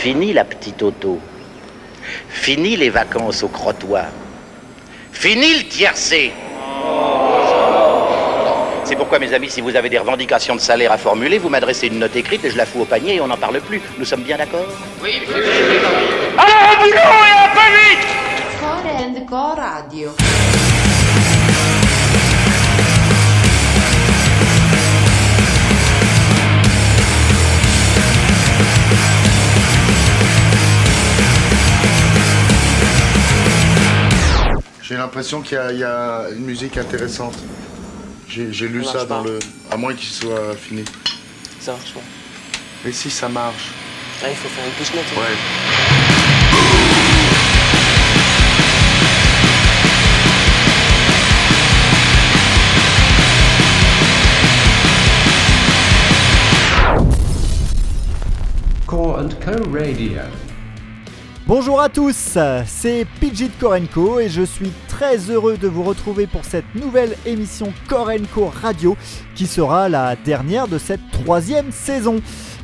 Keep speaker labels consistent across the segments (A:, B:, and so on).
A: Fini la petite auto. Fini les vacances au crottoir. Fini le tiercé. C'est pourquoi, mes amis, si vous avez des revendications de salaire à formuler, vous m'adressez une note écrite et je la fous au panier et on n'en parle plus. Nous sommes bien d'accord?
B: Oui,
A: Alors, au boulot et un peu vite
C: Core and Co Radio.
D: J'ai l'impression qu'il y, a- il y a une musique intéressante. J'ai lu
B: Ça
D: dans
B: pas.
D: le. À moins qu'il soit fini.
B: Ça marche pas.
D: Mais si ça marche.
B: Ah, il faut faire une push note.
D: Ouais.
E: Core and Co Radio.
F: Bonjour à tous, c'est Pidgey de Korenko et je suis très heureux de vous retrouver pour cette nouvelle émission Korenko Radio qui sera la dernière de cette troisième saison.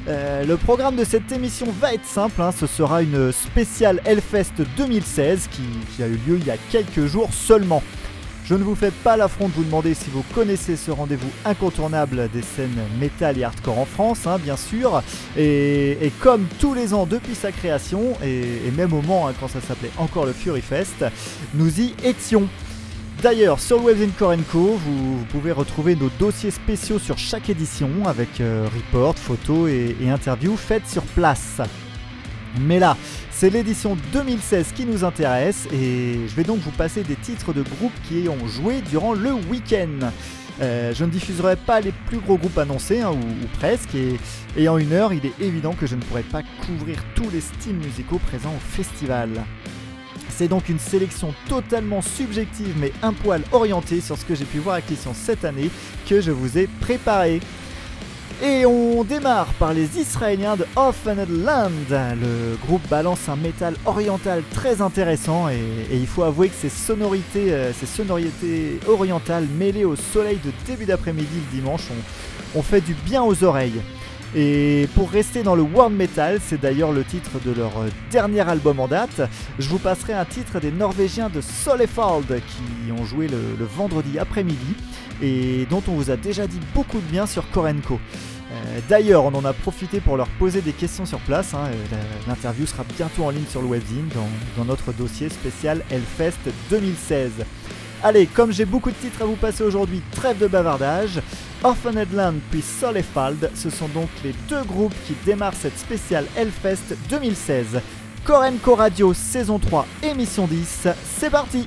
F: Euh, le programme de cette émission va être simple, hein, ce sera une spéciale Hellfest 2016 qui, qui a eu lieu il y a quelques jours seulement. Je ne vous fais pas l'affront de vous demander si vous connaissez ce rendez-vous incontournable des scènes métal et hardcore en France, hein, bien sûr. Et, comme tous les ans depuis sa création, et, même au Mans, hein, quand ça s'appelait encore le Fury Fest, nous y étions. D'ailleurs, sur le webzine Korenko, vous, vous pouvez retrouver nos dossiers spéciaux sur chaque édition avec euh, reports, photos et interviews faites sur place. Mais là, c'est l'édition 2016 qui nous intéresse et je vais donc vous passer des titres de groupes qui ont joué durant le week-end. Euh, je ne diffuserai pas les plus gros groupes annoncés, hein, ou, presque, et, en une heure, il est évident que je ne pourrai pas couvrir tous les styles musicaux présents au festival. C'est donc une sélection totalement subjective mais un poil orientée sur ce que j'ai pu voir avec Christian cette année que je vous ai préparé. Et on démarre par les Israéliens de Offended Land. Le groupe balance un métal oriental très intéressant et, il faut avouer que ces sonorités, euh, ces sonorités orientales mêlées au soleil de début d'après-midi le dimanche ont, fait du bien aux oreilles. Et pour rester dans le world metal, c'est d'ailleurs le titre de leur euh, dernier album en date, je vous passerai un titre des Norvégiens de Solefald qui ont joué le vendredi après-midi et dont on vous a déjà dit beaucoup de bien sur Korenko. Euh, D'ailleurs, on en a profité pour leur poser des questions sur place. hein, euh, L'interview sera bientôt en ligne sur le webzine dans, notre dossier spécial Hellfest 2016. Allez, comme j'ai beaucoup de titres à vous passer aujourd'hui, trêve de bavardage. Orphaned Land puis Solefald, ce sont donc les deux groupes qui démarrent cette spéciale Hellfest 2016. Korenko Radio saison 3 émission 10, c'est parti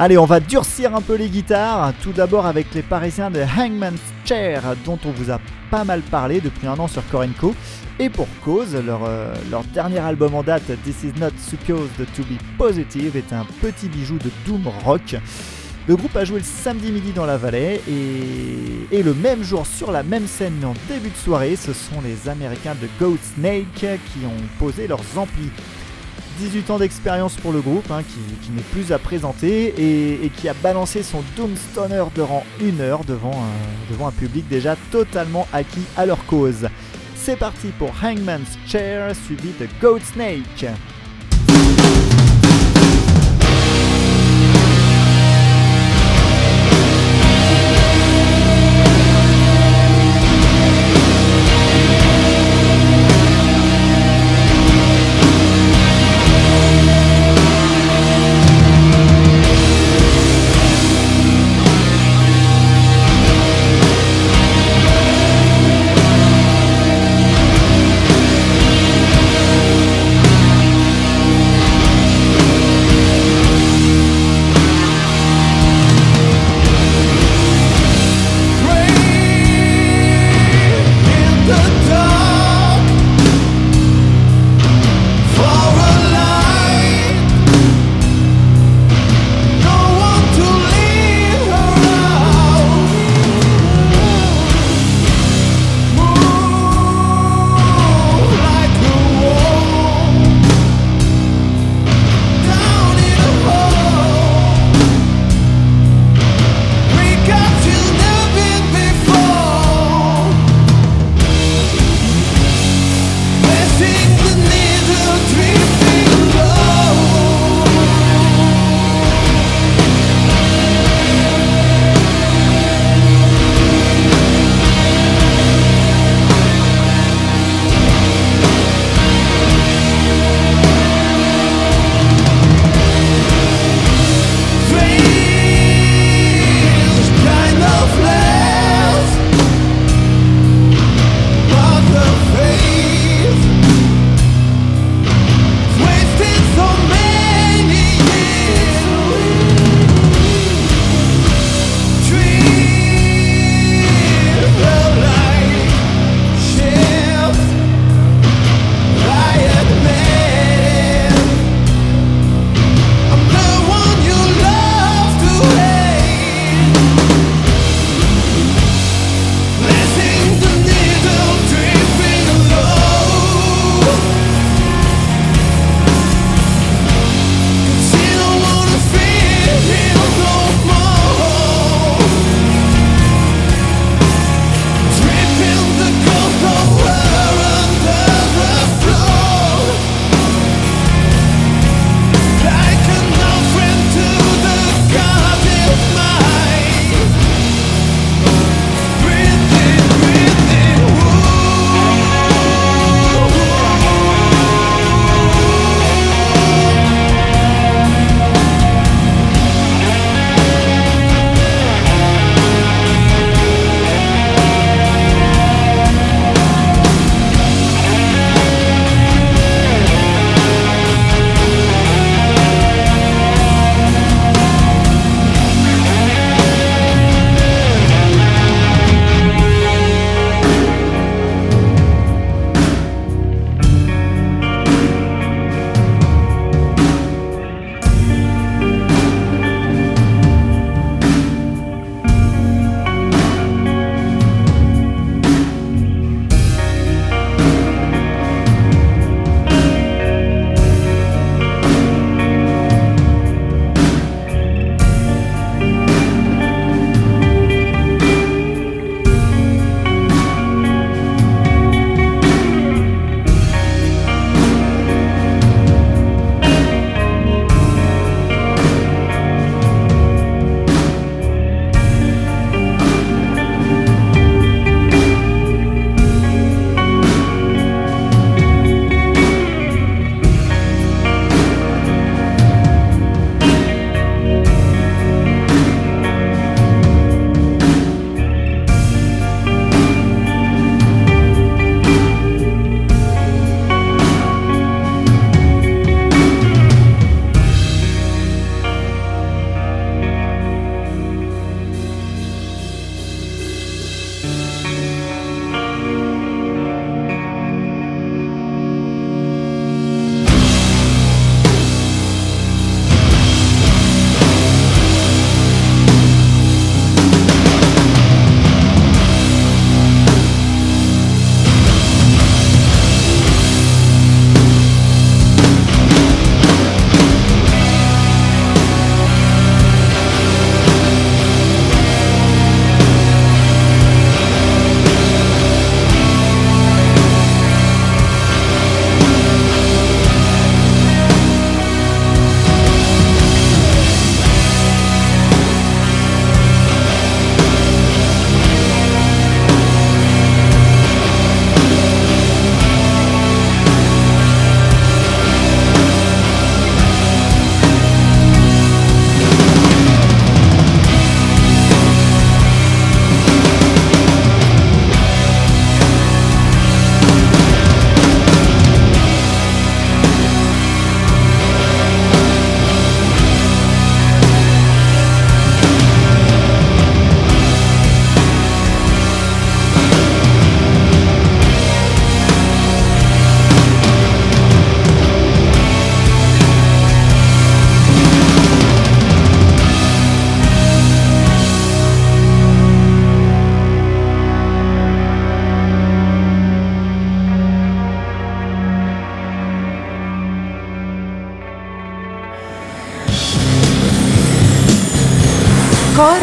F: Allez, on va durcir un peu les guitares. Tout d'abord avec les Parisiens de Hangman's Chair, dont on vous a pas mal parlé depuis un an sur Korenko. Et pour cause, leur, euh, leur dernier album en date, This Is Not Supposed to Be Positive, est un petit bijou de doom rock. Le groupe a joué le samedi midi dans la vallée et, et le même jour sur la même scène en début de soirée, ce sont les Américains de Goat Snake qui ont posé leurs amplis. 18 ans d'expérience pour le groupe, hein, qui, n'est plus à présenter et, et qui a balancé son Doomstoner durant une heure devant un, devant un public déjà totalement acquis à leur cause. C'est parti pour Hangman's Chair suivi de Goat Snake.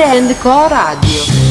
C: Core and Radio.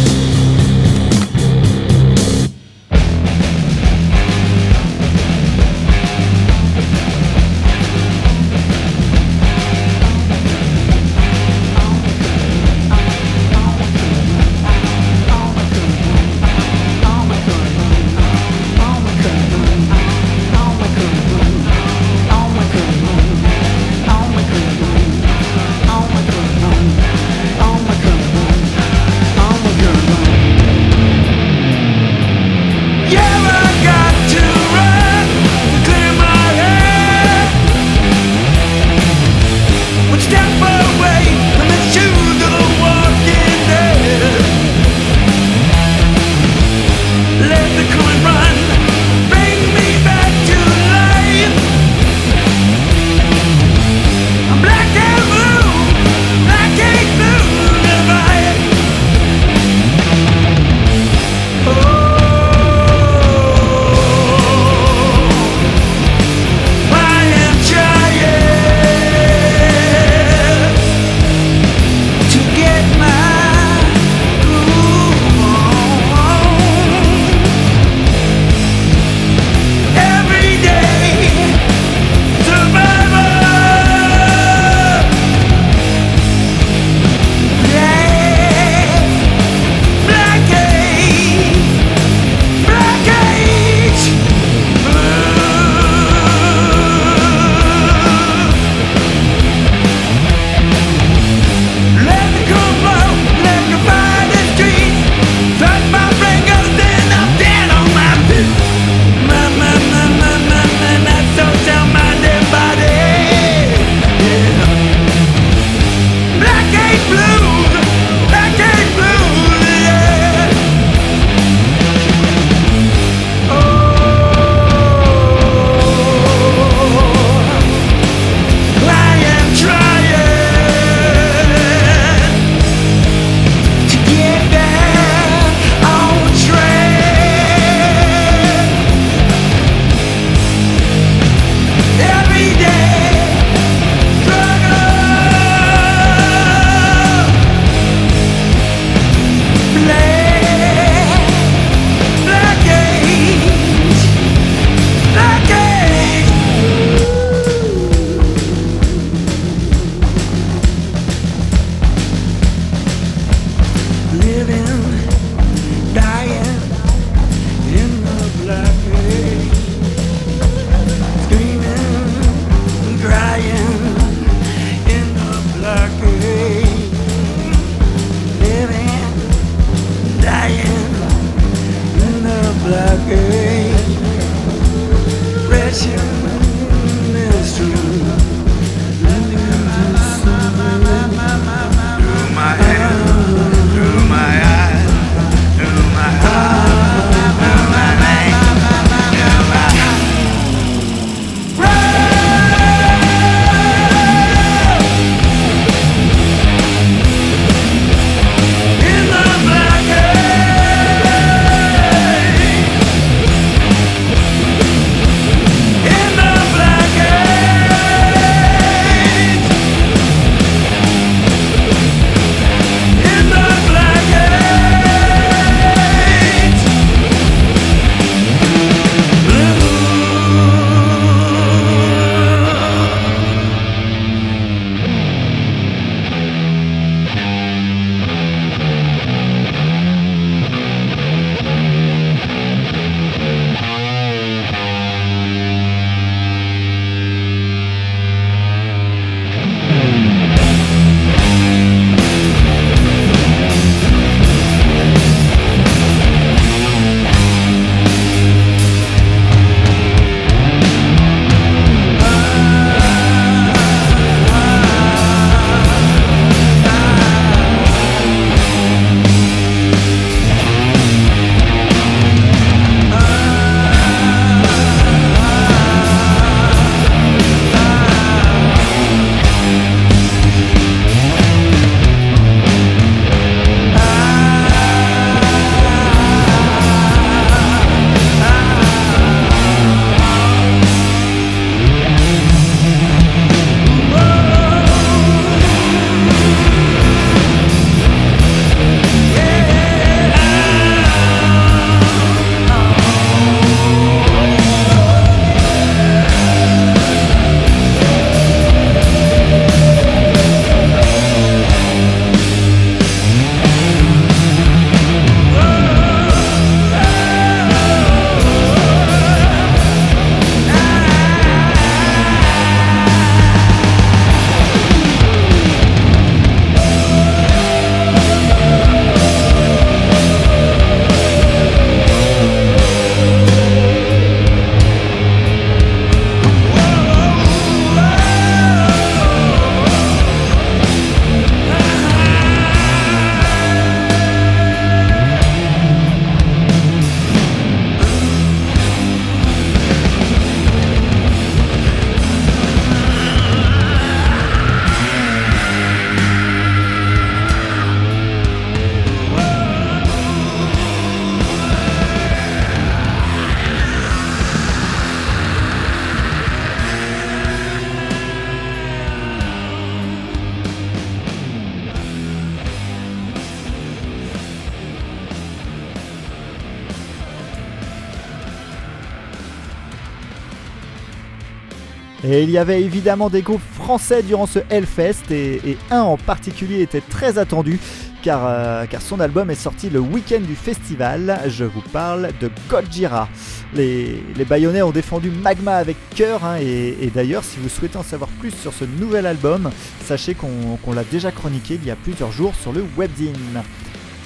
F: Et il y avait évidemment des groupes français durant ce Hellfest et, un en particulier était très attendu car, euh, car son album est sorti le week-end du festival. Je vous parle de Gojira. Les, les Bayonnais ont défendu Magma avec cœur hein, et, d'ailleurs si vous souhaitez en savoir plus sur ce nouvel album, sachez qu'on qu'on l'a déjà chroniqué il y a plusieurs jours sur le webzine.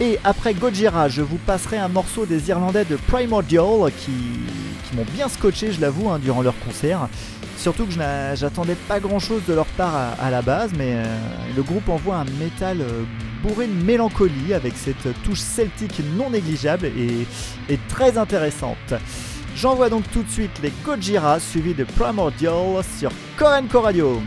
F: Et après Gojira, je vous passerai un morceau des Irlandais de Primordial qui, m'ont bien scotché, je l'avoue, hein, durant leur concert. Surtout que je j'attendais pas grand chose de leur part à, la base, mais euh, le groupe envoie un métal euh, bourré de mélancolie avec cette touche celtique non négligeable et, et très intéressante. J'envoie donc tout de suite les Gojira suivis de Primordial sur Korenko Radio.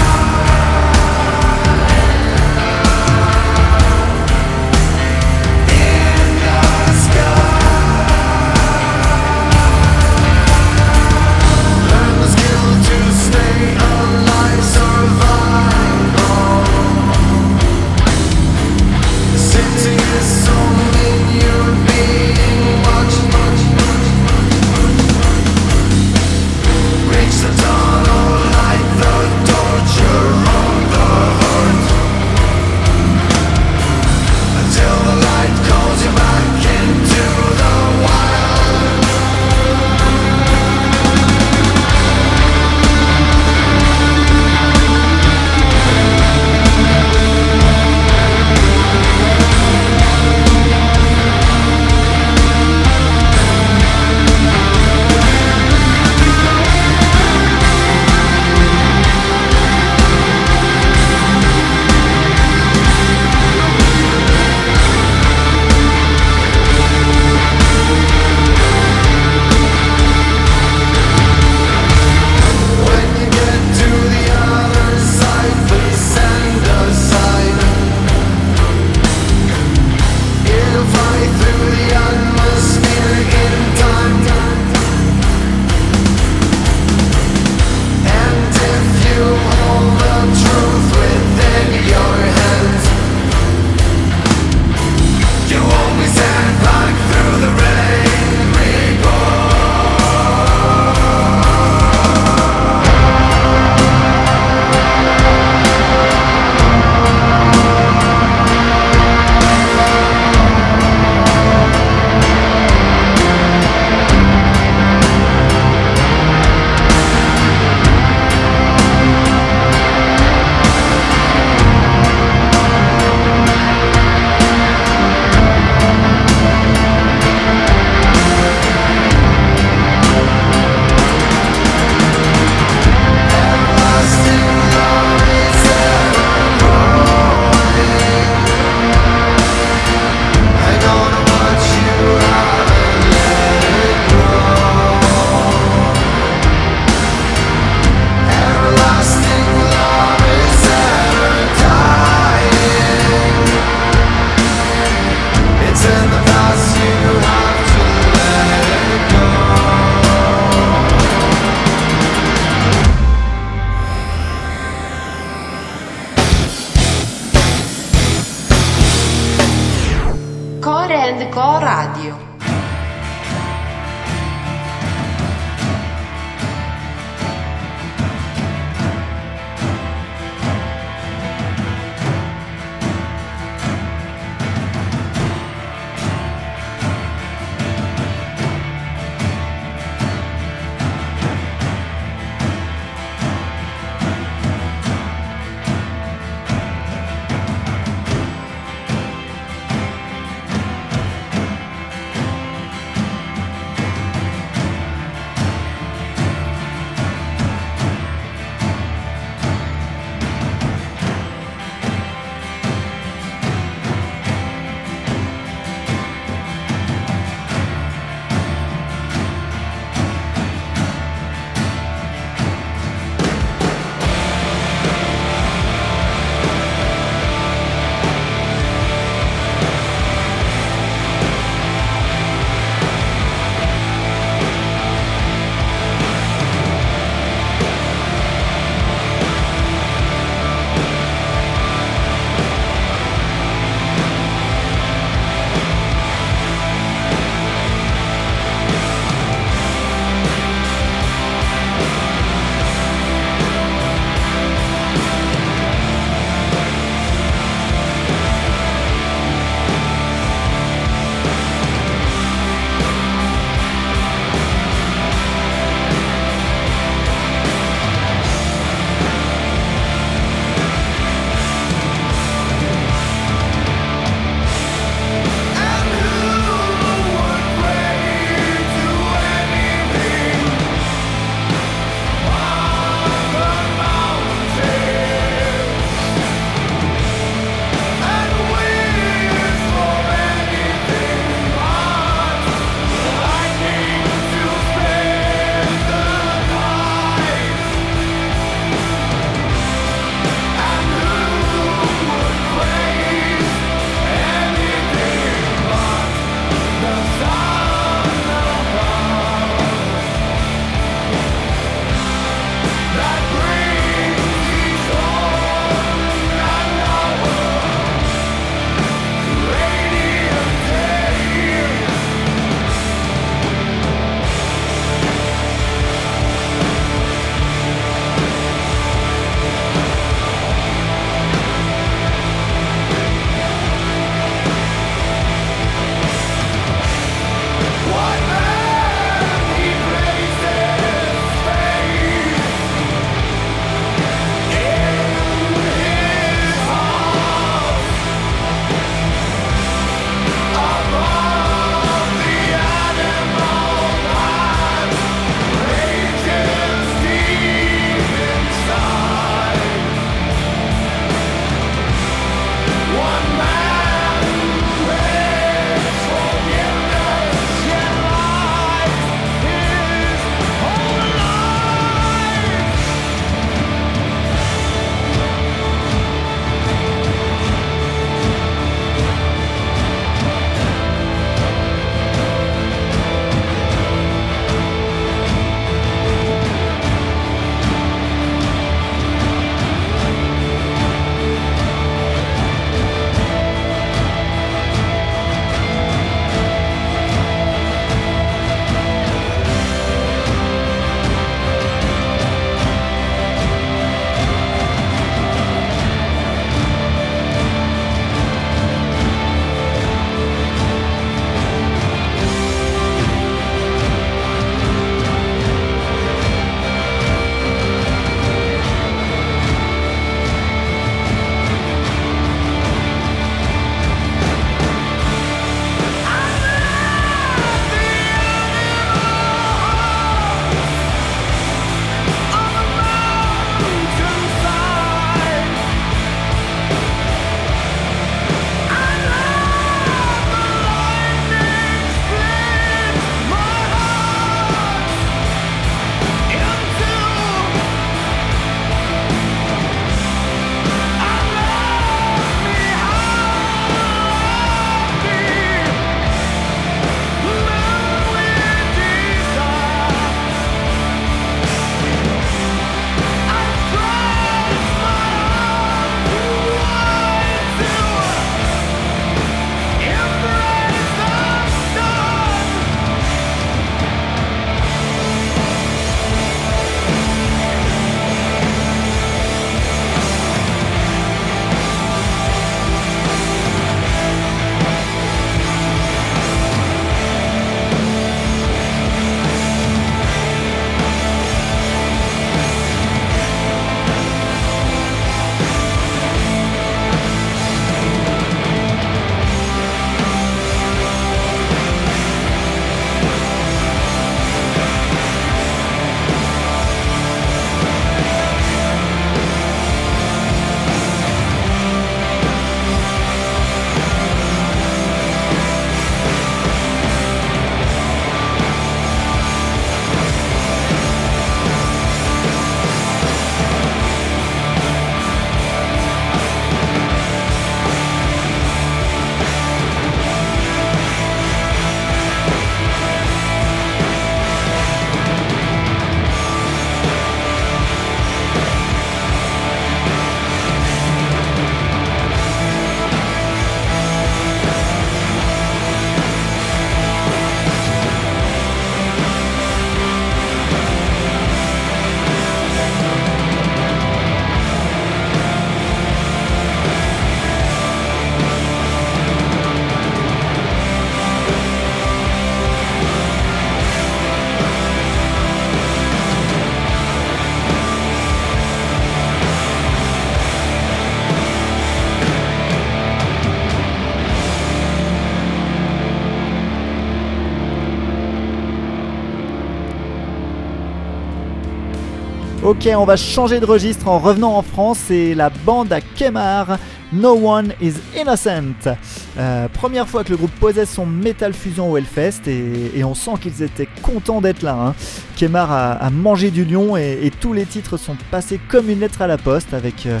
G: Ok, on va changer de registre en revenant en France et la bande à Kemar, No One is Innocent. Euh, première fois que le groupe posait son Metal Fusion au Hellfest et, on sent qu'ils étaient contents d'être là. Hein. Kemar a, mangé du lion et, tous les titres sont passés comme une lettre à la poste avec, euh,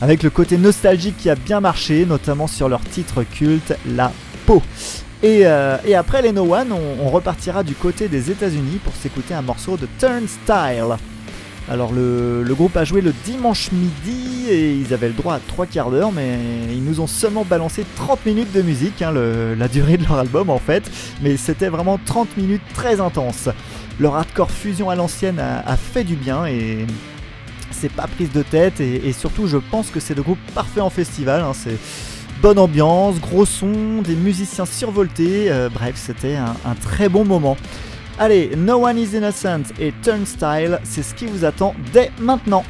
G: avec le côté nostalgique qui a bien marché, notamment sur leur titre culte, La Peau. Et, euh, et après les No One, on, on repartira du côté des États-Unis pour s'écouter un morceau de Turnstile. Alors le, groupe a joué le dimanche midi et ils avaient le droit à 3 quarts d'heure mais ils nous ont seulement balancé 30 minutes de musique, hein, la durée de leur album en fait, mais c'était vraiment 30 minutes très intenses. Leur hardcore fusion à l'ancienne a, fait du bien et c'est pas prise de tête et, surtout je pense que c'est le groupe parfait en festival, hein, c'est bonne ambiance, gros son, des musiciens survoltés, euh, bref c'était un très bon moment. Allez, No One is Innocent et Turnstile, c'est ce qui vous attend dès maintenant.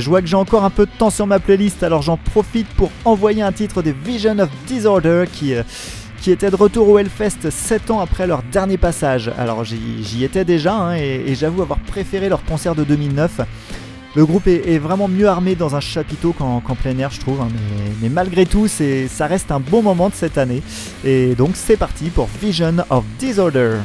F: Je vois que j'ai encore un peu de temps sur ma playlist, alors j'en profite pour envoyer un titre des Vision of Disorder qui, euh, qui était de retour au Hellfest 7 ans après leur dernier passage. Alors j'y étais déjà hein, et, j'avoue avoir préféré leur concert de 2009. Le groupe est, vraiment mieux armé dans un chapiteau qu'en plein air, je trouve. hein, mais, malgré tout, ça reste un bon moment de cette année. Et donc c'est parti pour Vision of Disorder.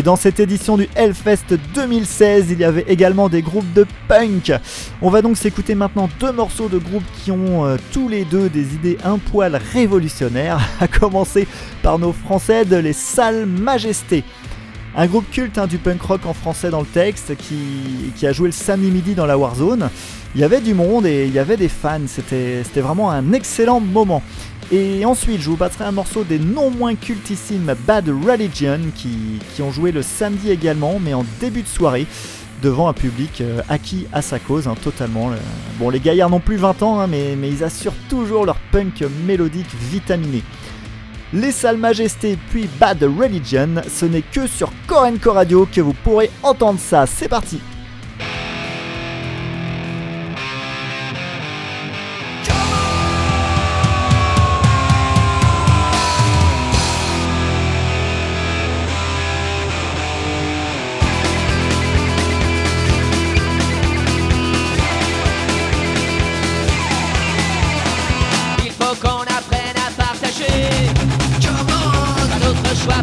F: Et dans cette édition du Hellfest 2016, il y avait également des groupes de punk. On va donc s'écouter maintenant deux morceaux de groupes qui ont euh, tous les deux des idées un poil révolutionnaires, à commencer par nos français de Les Salles Majestés. Un groupe culte hein, du punk rock en français dans le texte qui, a joué le samedi midi dans la Warzone. Il y avait du monde et il y avait des fans, c'était vraiment un excellent moment. Et ensuite, je vous passerai un morceau des non moins cultissimes Bad Religion qui, ont joué le samedi également, mais en début de soirée, devant un public euh, acquis à sa cause, hein, totalement. Bon, les gaillards n'ont plus 20 ans, hein, mais, ils assurent toujours leur punk mélodique vitaminé. Les Salles Majestés puis Bad Religion, ce n'est que sur Korenko Radio que vous pourrez entendre ça. C'est parti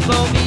H: follow me.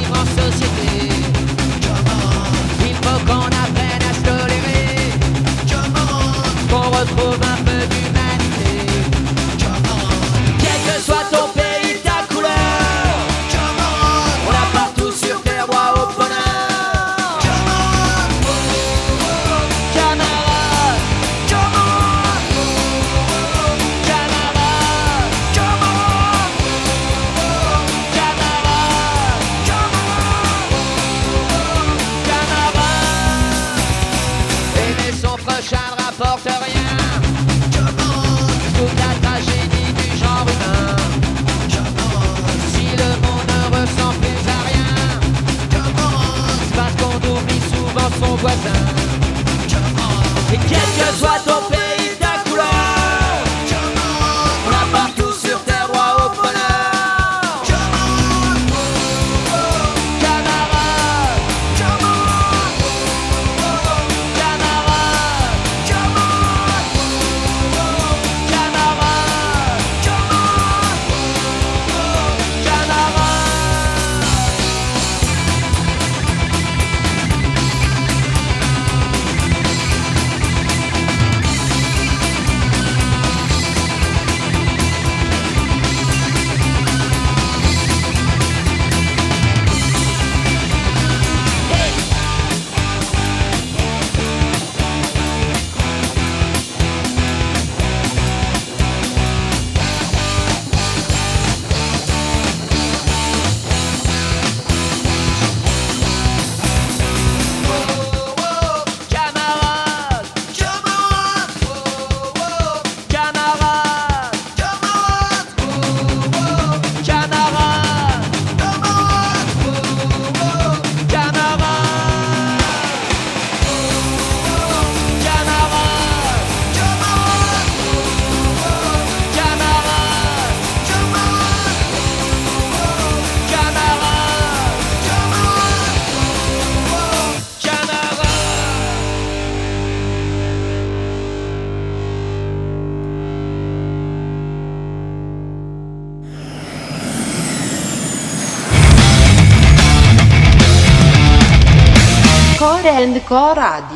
F: Core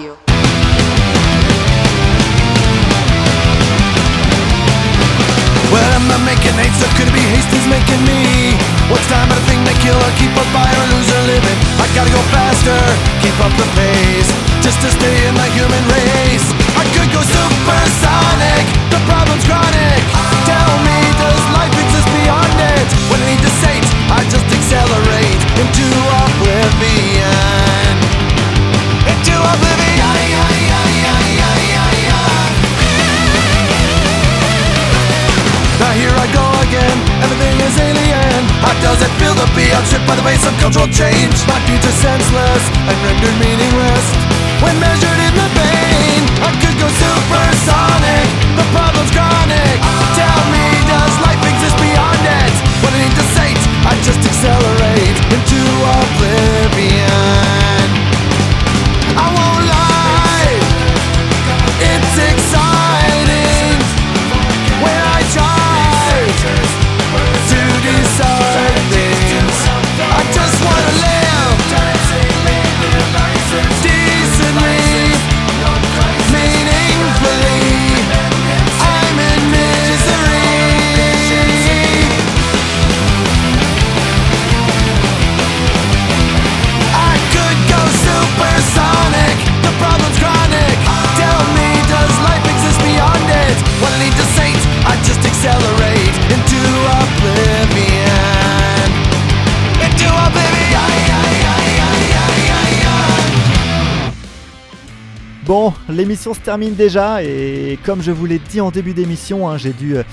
F: l'émission se termine déjà et comme je vous l'ai dit en début d'émission, hein, j'ai dû euh,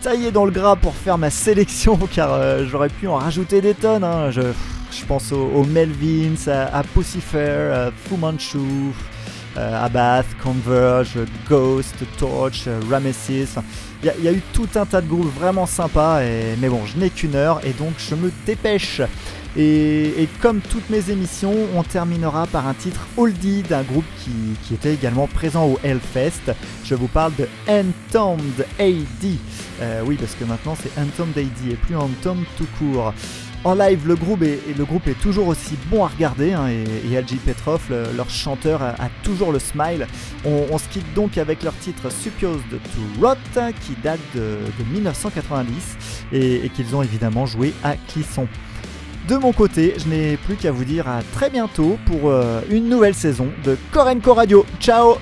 F: tailler dans le gras pour faire ma sélection car euh, j'aurais pu en rajouter des tonnes. hein. Je, pense aux, Melvins, à, à à Fu Manchu, euh, Abath, Converge, Ghost, Torch, Ramesis. Il y, a- eu tout un tas de groupes vraiment sympas, mais bon, je n'ai qu'une heure et donc je me dépêche. Et, et comme toutes mes émissions, on terminera par un titre oldie d'un groupe qui, qui était également présent au Hellfest. Je vous parle de Entombed AD. Euh, oui, parce que maintenant c'est Entombed AD et plus Entombed tout court. En live, le groupe est, le groupe est toujours aussi bon à regarder hein, et, et LG Petrov, le- leur chanteur, a, toujours le smile. On, on se quitte donc avec leur titre Supposed to Rot qui date de, de 1990 et, et qu'ils ont évidemment joué à Clisson. De mon côté, je n'ai plus qu'à vous dire à très bientôt pour euh, une nouvelle saison de Korenko Radio. Ciao